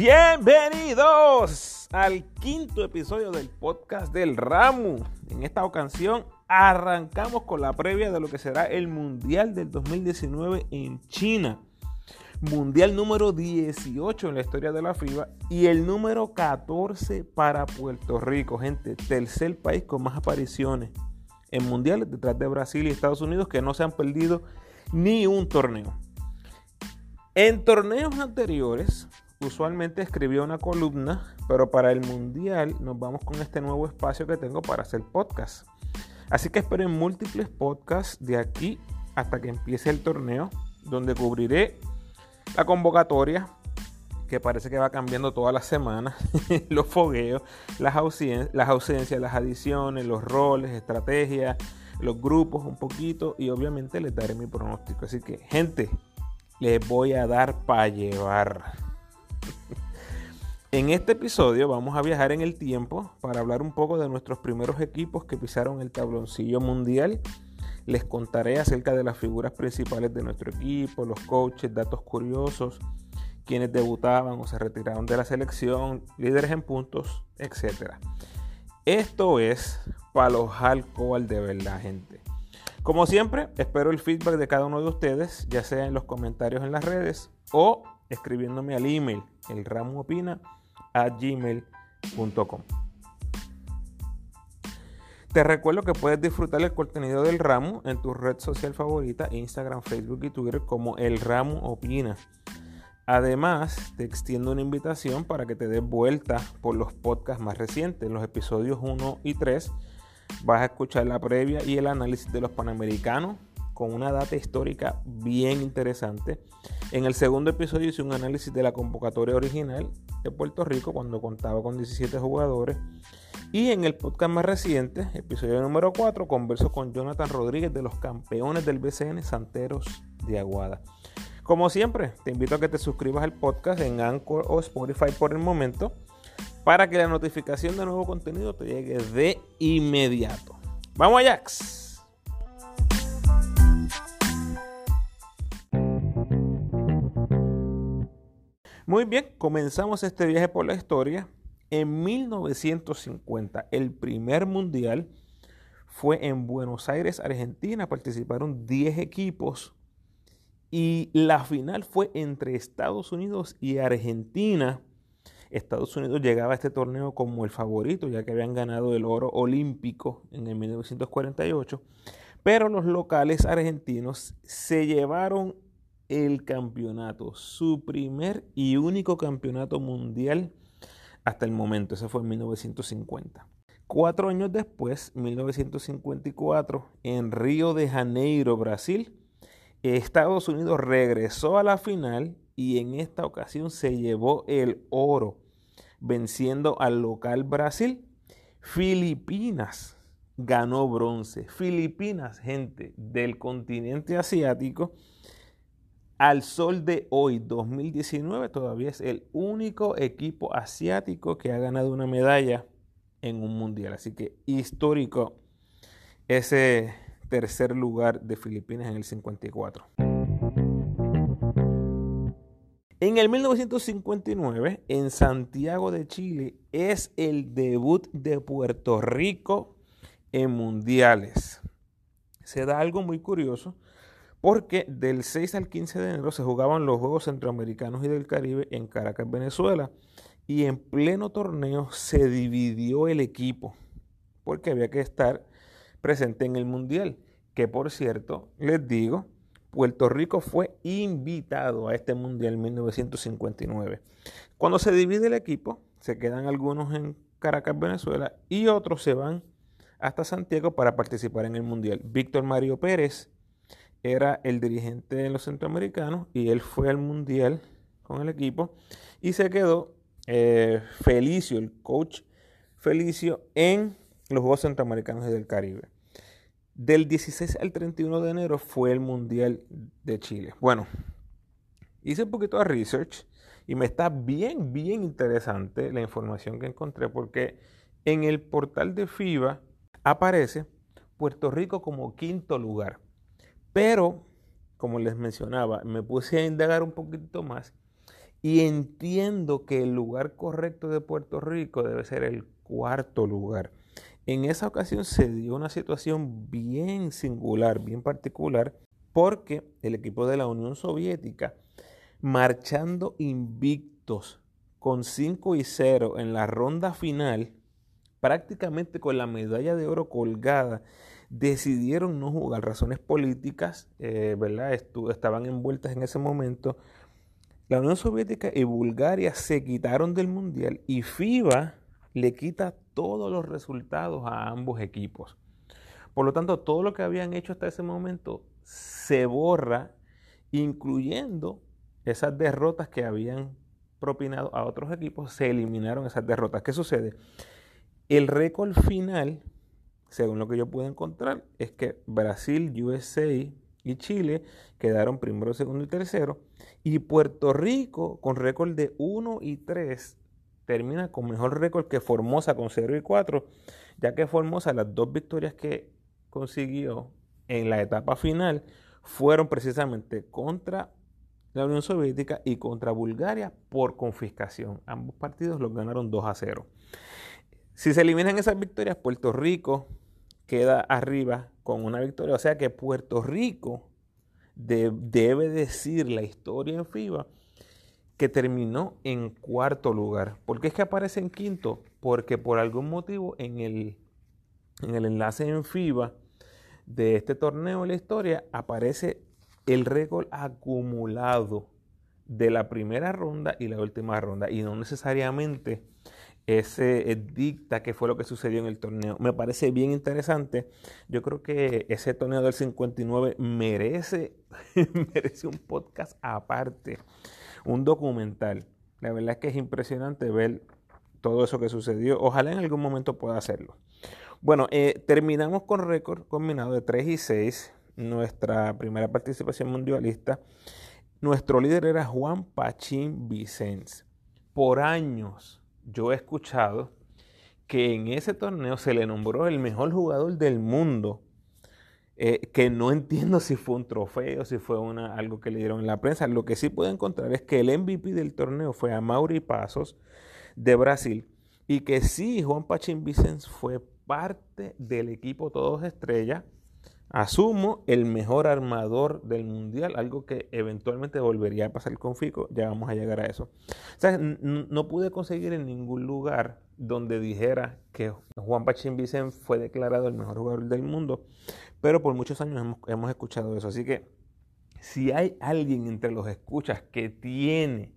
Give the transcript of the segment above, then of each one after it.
Bienvenidos al quinto episodio del podcast del Ramu. En esta ocasión arrancamos con la previa de lo que será el Mundial del 2019 en China. Mundial número 18 en la historia de la FIBA y el número 14 para Puerto Rico, gente, tercer país con más apariciones en mundiales detrás de Brasil y Estados Unidos que no se han perdido ni un torneo. En torneos anteriores, usualmente escribía una columna, pero para el mundial nos vamos con este nuevo espacio que tengo para hacer podcast. Así que esperen múltiples podcasts de aquí hasta que empiece el torneo, donde cubriré la convocatoria, que parece que va cambiando todas las semanas, los fogueos, las, las ausencias, las adiciones, los roles, estrategias, los grupos un poquito y obviamente les daré mi pronóstico. Así que, gente, les voy a dar para llevar. En este episodio vamos a viajar en el tiempo para hablar un poco de nuestros primeros equipos que pisaron el tabloncillo mundial les contaré acerca de las figuras principales de nuestro equipo, los coaches, datos curiosos, quienes debutaban o se retiraron de la selección, líderes en puntos, etc. Esto es Palo Alcohol de verdad, gente. Como siempre, espero el feedback de cada uno de ustedes, ya sea en los comentarios en las redes o escribiéndome al email, elramoopina a gmail.com. Te recuerdo que puedes disfrutar el contenido del ramo en tu red social favorita, Instagram, Facebook y Twitter como El Ramo Opina. Además, te extiendo una invitación para que te des vuelta por los podcasts más recientes. En los episodios 1 y 3 vas a escuchar la previa y el análisis de los Panamericanos con una data histórica bien interesante. En el segundo episodio hice un análisis de la convocatoria original de Puerto Rico cuando contaba con 17 jugadores. Y en el podcast más reciente, episodio número 4, converso con Jonathan Rodríguez de los campeones del BCN Santeros de Aguada. Como siempre, te invito a que te suscribas al podcast en Anchor o Spotify por el momento para que la notificación de nuevo contenido te llegue de inmediato. ¡Vamos, Ajax! Muy bien, comenzamos este viaje por la historia en 1950, el primer mundial fue en Buenos Aires, Argentina. Participaron 10 equipos y la final fue entre Estados Unidos y Argentina. Estados Unidos llegaba a este torneo como el favorito, ya que habían ganado el oro olímpico en el 1948. Pero los locales argentinos se llevaron el campeonato, su primer y único campeonato mundial hasta el momento. Ese fue en 1950. Cuatro años después, 1954, en Río de Janeiro, Brasil, Estados Unidos regresó a la final y en esta ocasión se llevó el oro, venciendo al local Brasil. Filipinas ganó bronce. Filipinas, gente del continente asiático, al sol de hoy, 2019, todavía es el único equipo asiático que ha ganado una medalla en un mundial. Así que histórico ese tercer lugar de Filipinas en el 54. En el 1959, en Santiago de Chile, es el debut de Puerto Rico en mundiales. Se da algo muy curioso porque del 6 al 15 de enero se jugaban los Juegos Centroamericanos y del Caribe en Caracas, Venezuela, y en pleno torneo se dividió el equipo, porque había que estar presente en el Mundial, que por cierto, les digo, Puerto Rico fue invitado a este Mundial 1959. Cuando se divide el equipo, se quedan algunos en Caracas, Venezuela, y otros se van hasta Santiago para participar en el Mundial. Víctor Mario Pérez era el dirigente de los centroamericanos y él fue al mundial con el equipo y se quedó eh, Felicio, el coach Felicio, en los Juegos Centroamericanos y del Caribe. Del 16 al 31 de enero fue el Mundial de Chile. Bueno, hice un poquito de research y me está bien, bien interesante la información que encontré porque en el portal de FIBA aparece Puerto Rico como quinto lugar. Pero, como les mencionaba, me puse a indagar un poquito más Y entiendo que el lugar correcto de Puerto Rico debe ser el cuarto lugar. En esa ocasión se dio una situación bien singular, bien particular, porque el equipo de la Unión Soviética, marchando invictos con 5 y 0 en la ronda final, prácticamente con la medalla de oro colgada, decidieron no jugar. Razones políticas, eh, ¿verdad? estaban envueltas en ese momento. La Unión Soviética y Bulgaria se quitaron del Mundial y FIBA le quita todos los resultados a ambos equipos. Por lo tanto, todo lo que habían hecho hasta ese momento se borra, incluyendo esas derrotas que habían propinado a otros equipos, se eliminaron esas derrotas. ¿Qué sucede? El récord final, según lo que yo pude encontrar, es que Brasil, USA y Chile quedaron primero, segundo y tercero. Y Puerto Rico, con récord de 1 y 3, termina con mejor récord que Formosa con 0 y 4, ya que Formosa las dos victorias que consiguió en la etapa final fueron precisamente contra la Unión Soviética y contra Bulgaria por confiscación. Ambos partidos los ganaron 2 a 0. Si se eliminan esas victorias, Puerto Rico queda arriba con una victoria. O sea que Puerto Rico debe decir la historia en FIBA que terminó en cuarto lugar. ¿Por qué es que aparece en quinto? Porque por algún motivo en el, en el enlace en FIBA de este torneo en la historia aparece el récord acumulado de la primera ronda y la última ronda y no necesariamente ese dicta qué fue lo que sucedió en el torneo. Me parece bien interesante. Yo creo que ese torneo del 59 merece, merece un podcast aparte un documental. La verdad es que es impresionante ver todo eso que sucedió. Ojalá en algún momento pueda hacerlo. Bueno, eh, terminamos con récord combinado de 3 y 6, nuestra primera participación mundialista. Nuestro líder era Juan Pachín Vicens. Por años yo he escuchado que en ese torneo se le nombró el mejor jugador del mundo eh, que no entiendo si fue un trofeo, si fue una, algo que le dieron en la prensa. Lo que sí puedo encontrar es que el MVP del torneo fue a Mauri Pasos de Brasil y que sí, Juan Pachín Vicens fue parte del equipo Todos Estrellas. Asumo el mejor armador del mundial, algo que eventualmente volvería a pasar con Fico, ya vamos a llegar a eso. O sea, no pude conseguir en ningún lugar donde dijera que Juan Pachín Vicens fue declarado el mejor jugador del mundo, pero por muchos años hemos, escuchado eso. Así que si hay alguien entre los escuchas que tiene,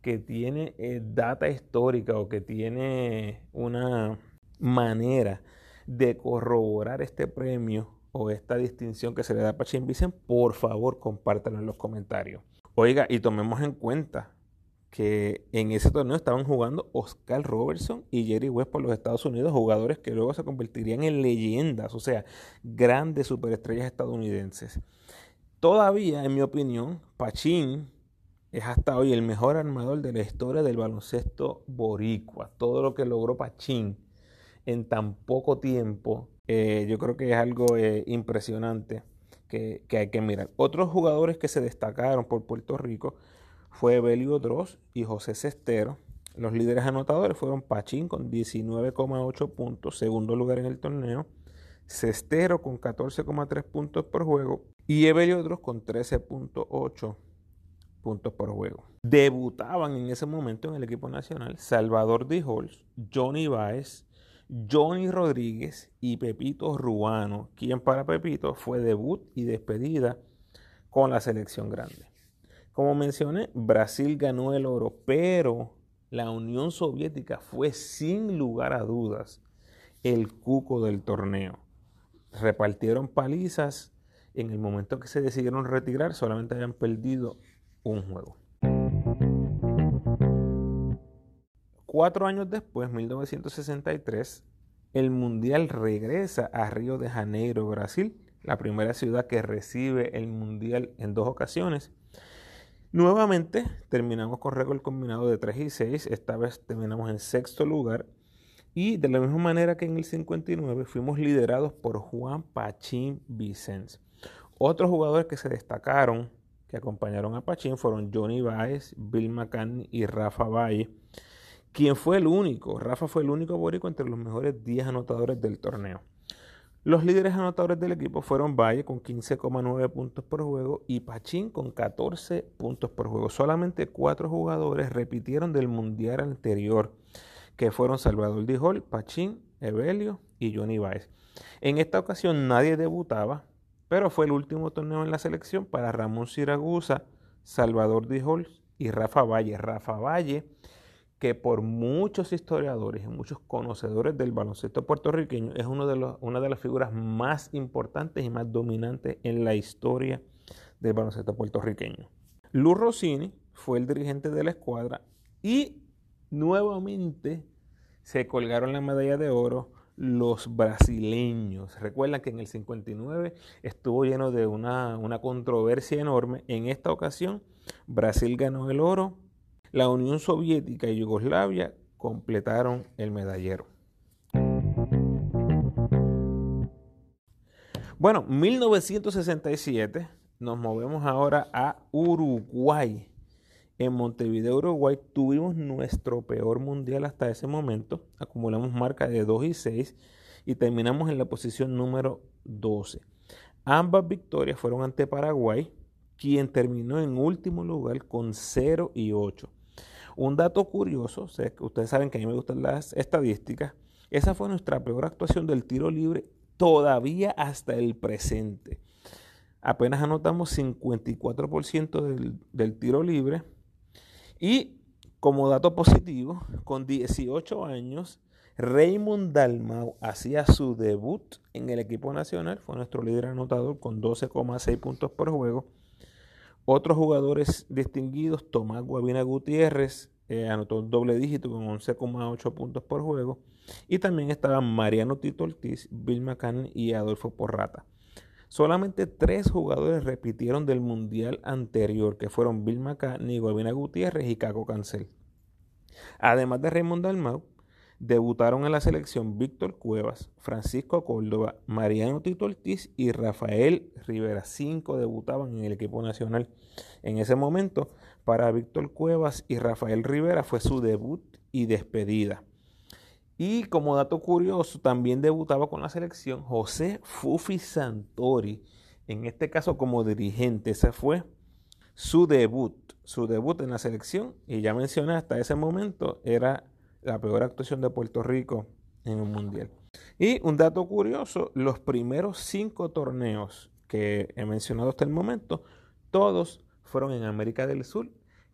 que tiene eh, data histórica o que tiene una manera de corroborar este premio o esta distinción que se le da a Pachín Vicen, por favor compártanlo en los comentarios. Oiga, y tomemos en cuenta que en ese torneo estaban jugando Oscar Robertson y Jerry West por los Estados Unidos, jugadores que luego se convertirían en leyendas, o sea, grandes superestrellas estadounidenses. Todavía, en mi opinión, Pachín es hasta hoy el mejor armador de la historia del baloncesto boricua. Todo lo que logró Pachín en tan poco tiempo, eh, yo creo que es algo eh, impresionante que, hay que mirar. Otros jugadores que se destacaron por Puerto Rico, fue Belio Dross y José Cestero. Los líderes anotadores fueron Pachín con 19,8 puntos, segundo lugar en el torneo. Cestero con 14,3 puntos por juego y Evelio Dross con 13,8 puntos por juego. Debutaban en ese momento en el equipo nacional Salvador Dijols, Johnny Baez, Johnny Rodríguez y Pepito Ruano, quien para Pepito fue debut y despedida con la selección grande. Como mencioné, Brasil ganó el oro, pero la Unión Soviética fue sin lugar a dudas el cuco del torneo. Repartieron palizas. En el momento que se decidieron retirar, solamente habían perdido un juego. Cuatro años después, 1963, el Mundial regresa a Río de Janeiro, Brasil, la primera ciudad que recibe el Mundial en dos ocasiones. Nuevamente terminamos con récord combinado de 3 y 6, esta vez terminamos en sexto lugar y de la misma manera que en el 59 fuimos liderados por Juan Pachín Vicens. Otros jugadores que se destacaron, que acompañaron a Pachín fueron Johnny Baez, Bill McCann y Rafa Valle, quien fue el único, Rafa fue el único borico entre los mejores 10 anotadores del torneo. Los líderes anotadores del equipo fueron Valle con 15,9 puntos por juego y Pachín con 14 puntos por juego. Solamente cuatro jugadores repitieron del mundial anterior, que fueron Salvador Dijol, Pachín, Evelio y Johnny Baez. En esta ocasión nadie debutaba, pero fue el último torneo en la selección para Ramón Siragusa, Salvador Dijol y Rafa Valle. Rafa Valle que por muchos historiadores y muchos conocedores del baloncesto puertorriqueño es uno de los, una de las figuras más importantes y más dominantes en la historia del baloncesto puertorriqueño. Luz Rossini fue el dirigente de la escuadra y nuevamente se colgaron la medalla de oro los brasileños. Recuerdan que en el 59 estuvo lleno de una, una controversia enorme. En esta ocasión, Brasil ganó el oro la Unión Soviética y Yugoslavia completaron el medallero. Bueno, 1967 nos movemos ahora a Uruguay. En Montevideo, Uruguay, tuvimos nuestro peor mundial hasta ese momento. Acumulamos marca de 2 y 6 y terminamos en la posición número 12. Ambas victorias fueron ante Paraguay, quien terminó en último lugar con 0 y 8. Un dato curioso, ustedes saben que a mí me gustan las estadísticas, esa fue nuestra peor actuación del tiro libre todavía hasta el presente. Apenas anotamos 54% del, tiro libre y como dato positivo, con 18 años, Raymond Dalmau hacía su debut en el equipo nacional, fue nuestro líder anotador con 12,6 puntos por juego otros jugadores distinguidos, Tomás Guavina Gutiérrez, eh, anotó un doble dígito con 11,8 puntos por juego. Y también estaban Mariano Tito Ortiz, Bill McCann y Adolfo Porrata. Solamente tres jugadores repitieron del mundial anterior, que fueron Bill McCann, Guavina Gutiérrez y Caco Cancel. Además de Raymond Dalmau, debutaron en la selección Víctor Cuevas, Francisco Córdoba, Mariano Tito Ortiz y Rafael Rivera. Cinco debutaban en el equipo nacional. En ese momento, para Víctor Cuevas y Rafael Rivera fue su debut y despedida. Y como dato curioso, también debutaba con la selección José Fufi Santori, en este caso como dirigente. Ese fue su debut, su debut en la selección. Y ya mencioné, hasta ese momento era la peor actuación de Puerto Rico en un mundial. Y un dato curioso, los primeros cinco torneos que he mencionado hasta el momento, todos fueron en América del Sur,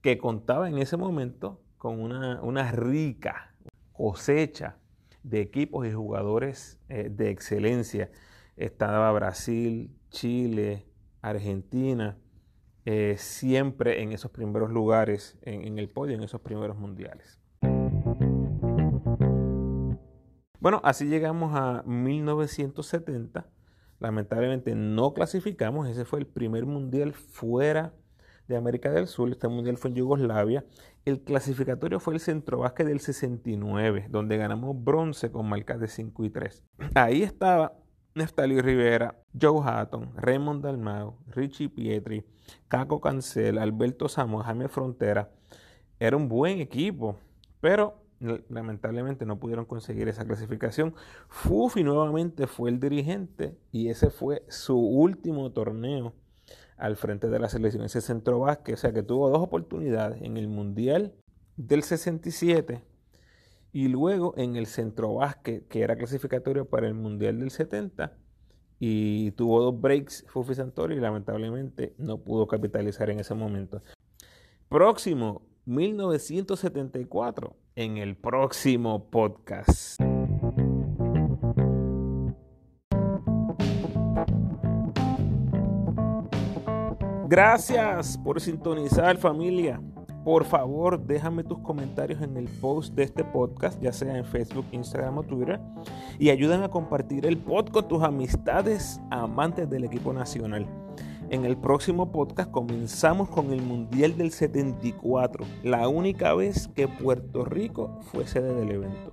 que contaba en ese momento con una, rica cosecha de equipos y jugadores eh, de excelencia. Estaba Brasil, Chile, Argentina, eh, siempre en esos primeros lugares en el podio, en esos primeros mundiales. Bueno, así llegamos a 1970. Lamentablemente no clasificamos. Ese fue el primer mundial fuera de América del Sur. Este mundial fue en Yugoslavia. El clasificatorio fue el Centro Básquet del 69, donde ganamos bronce con marcas de 5 y 3. Ahí estaba Neftali Rivera, Joe Hatton, Raymond Dalmau, Richie Pietri, Caco Cancel, Alberto Samuel, Jaime Frontera. Era un buen equipo, pero lamentablemente no pudieron conseguir esa clasificación. Fufi nuevamente fue el dirigente y ese fue su último torneo al frente de la selección. Ese centro básquet, o sea que tuvo dos oportunidades en el Mundial del 67 y luego en el centro básquet, que era clasificatorio para el Mundial del 70. Y tuvo dos breaks Fufi Santori y lamentablemente no pudo capitalizar en ese momento. Próximo, 1974 en el próximo podcast. Gracias por sintonizar familia. Por favor, déjame tus comentarios en el post de este podcast, ya sea en Facebook, Instagram o Twitter, y ayúdame a compartir el podcast con tus amistades amantes del equipo nacional. En el próximo podcast comenzamos con el Mundial del 74, la única vez que Puerto Rico fue sede del evento.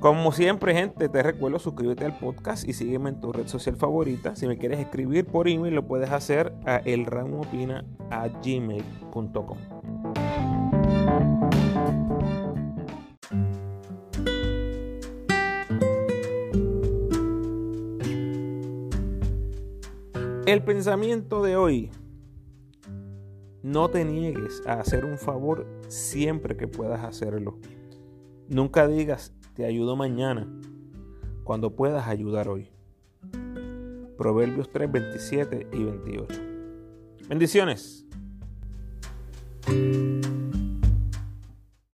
Como siempre, gente, te recuerdo suscríbete al podcast y sígueme en tu red social favorita. Si me quieres escribir por email, lo puedes hacer a elramopina.gmail.com. El pensamiento de hoy. No te niegues a hacer un favor siempre que puedas hacerlo. Nunca digas te ayudo mañana, cuando puedas ayudar hoy. Proverbios 3, 27 y 28. Bendiciones.